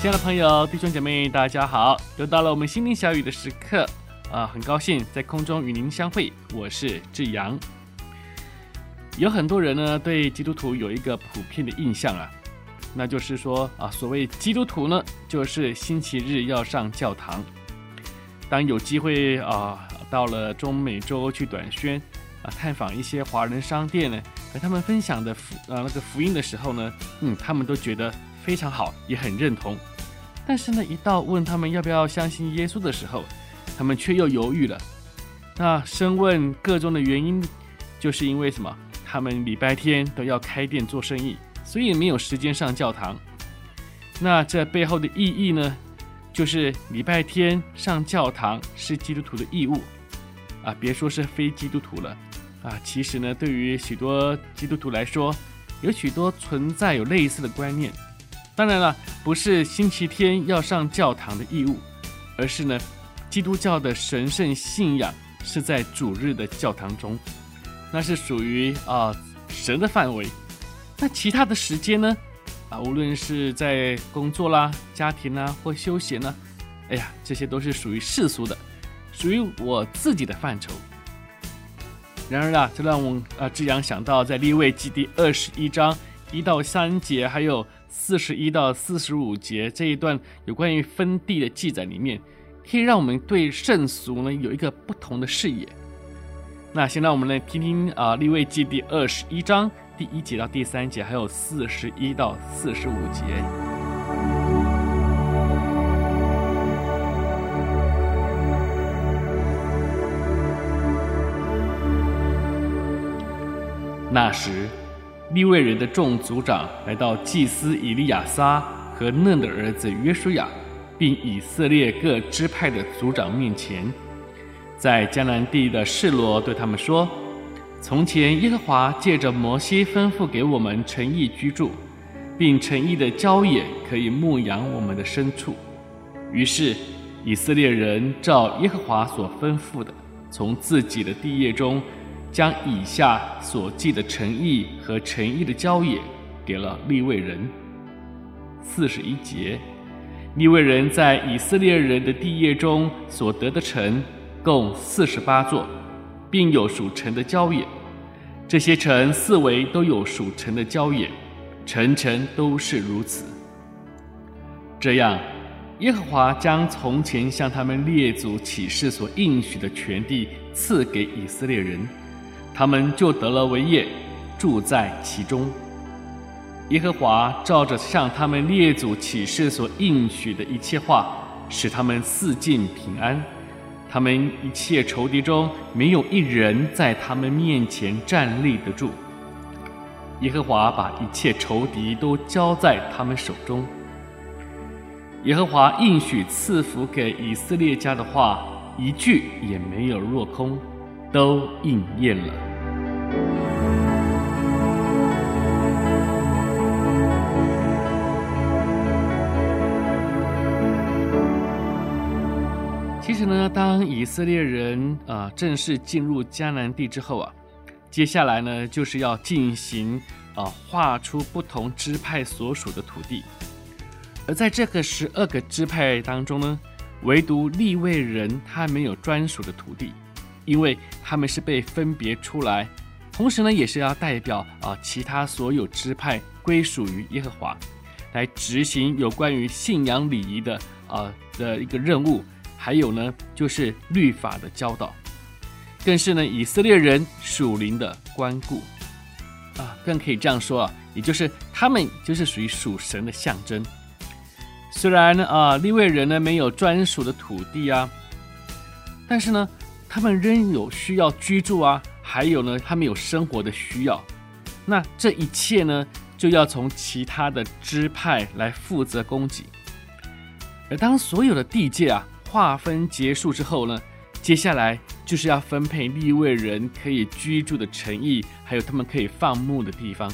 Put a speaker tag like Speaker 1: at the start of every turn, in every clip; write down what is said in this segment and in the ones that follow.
Speaker 1: 亲爱的朋友、弟兄姐妹，大家好！又到了我们心灵小语的时刻啊，很高兴在空中与您相会。我是志阳。有很多人呢，对基督徒有一个普遍的印象啊，那就是说啊，所谓基督徒呢，就是星期日要上教堂。当有机会啊，到了中美洲去短宣啊，探访一些华人商店呢，和他们分享的福啊那个福音的时候呢，嗯，他们都觉得非常好，也很认同。但是呢，一到问他们要不要相信耶稣的时候，他们却又犹豫了。那深问个中的原因，就是因为什么？他们礼拜天都要开店做生意，所以没有时间上教堂。那这背后的意义呢？就是礼拜天上教堂是基督徒的义务啊！别说是非基督徒了啊，其实呢，对于许多基督徒来说，有许多存在有类似的观念。当然了，不是星期天要上教堂的义务，而是呢，基督教的神圣信仰是在主日的教堂中，那是属于啊、神的范围。那其他的时间呢？啊，无论是在工作啦、家庭啦或休闲呢，哎呀，这些都是属于世俗的，属于我自己的范畴。然而啊，这让我啊志扬想到在立位记第二十一章一到三节，还有。四十一到四十五节这一段有关于分地的记载里面，可以让我们对圣俗呢有一个不同的视野。那现在我们来听听啊，立位记第二十一章第一节到第三节，还有四十一到四十五节。那时。利未人的众族长来到祭司以利亚撒和嫩的儿子约书亚，并以色列各支派的族长面前，在迦南地的示罗对他们说：“从前耶和华借着摩西吩咐给我们诚意居住，并诚意的郊野可以牧养我们的牲畜。于是以色列人照耶和华所吩咐的，从自己的地业中。”将以下所记的城邑和城邑的郊野给了利未人。四十一节，利未人在以色列人的地业中所得的城共四十八座，并有属城的郊野。这些城四围都有属城的郊野，城城都是如此。这样，耶和华将从前向他们列祖起誓所应许的全地赐给以色列人。他们就得了为业，住在其中。耶和华照着向他们列祖起誓所应许的一切话，使他们四境平安。他们一切仇敌中没有一人在他们面前站立得住。耶和华把一切仇敌都交在他们手中。耶和华应许赐福给以色列家的话，一句也没有落空。都应验了。其实呢，当以色列人啊、正式进入迦南地之后啊，接下来呢就是要进行啊划出不同支派所属的土地，而在这个十二个支派当中呢，唯独利未人他没有专属的土地。因为他们是被分别出来，同时呢，也是要代表啊其他所有支派归属于耶和华，来执行有关于信仰礼仪的啊的一个任务，还有呢就是律法的教导，更是呢以色列人属灵的关顾啊，更可以这样说啊，也就是他们就是属于属神的象征。虽然呢啊利未人呢没有专属的土地啊，但是呢。他们仍有需要居住啊，还有呢，他们有生活的需要。那这一切呢，就要从其他的支派来负责供给。而当所有的地界啊划分结束之后呢，接下来就是要分配利未人可以居住的城邑，还有他们可以放牧的地方。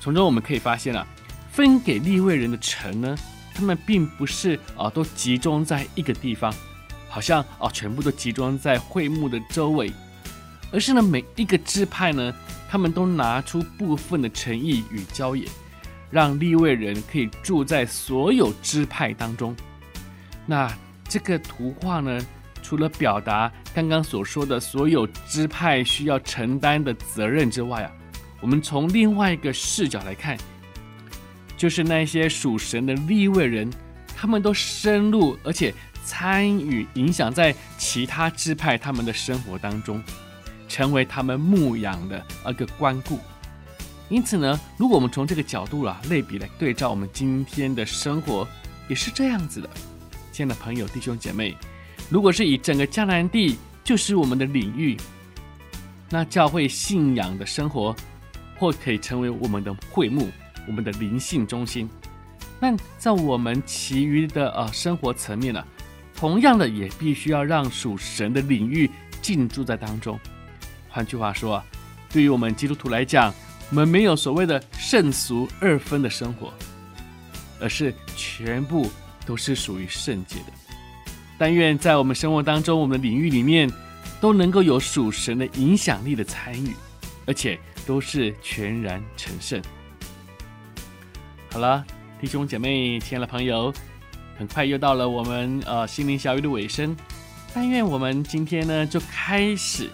Speaker 1: 从中我们可以发现啊，分给利未人的城呢，他们并不是啊都集中在一个地方，好像哦全部都集中在会幕的周围，而是呢每一个支派呢，他们都拿出部分的诚意与郊野，让利未人可以住在所有支派当中。那这个图画呢，除了表达刚刚所说的所有支派需要承担的责任之外啊，我们从另外一个视角来看，就是那些属神的利未人，他们都深入而且参与影响在其他支派他们的生活当中，成为他们牧养的一个关顾。因此呢，如果我们从这个角度啊类比来对照我们今天的生活，也是这样子的。亲爱的朋友、弟兄姐妹，如果是以整个迦南地就是我们的领域，那教会信仰的生活或可以成为我们的会幕、我们的灵性中心。那在我们其余的呃生活层面呢、同样的也必须要让属神的领域进驻在当中。换句话说，对于我们基督徒来讲，我们没有所谓的圣俗二分的生活，而是全部。都是属于圣洁的，但愿在我们生活当中，我们的领域里面都能够有属神的影响力的参与，而且都是全然成圣。好了，弟兄姐妹、亲爱的朋友，很快又到了我们呃心灵小语的尾声。但愿我们今天呢，就开始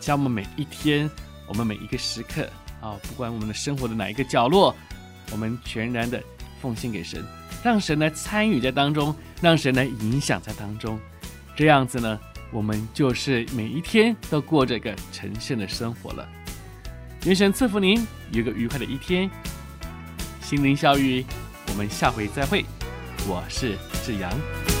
Speaker 1: 将我们每一天、我们每一个时刻啊、不管我们的生活的哪一个角落，我们全然的奉献给神。让神来参与在当中，让神来影响在当中，这样子呢，我们就是每一天都过着个神圣的生活了。愿神赐福您有个愉快的一天。心灵小语，我们下回再会。我是志阳。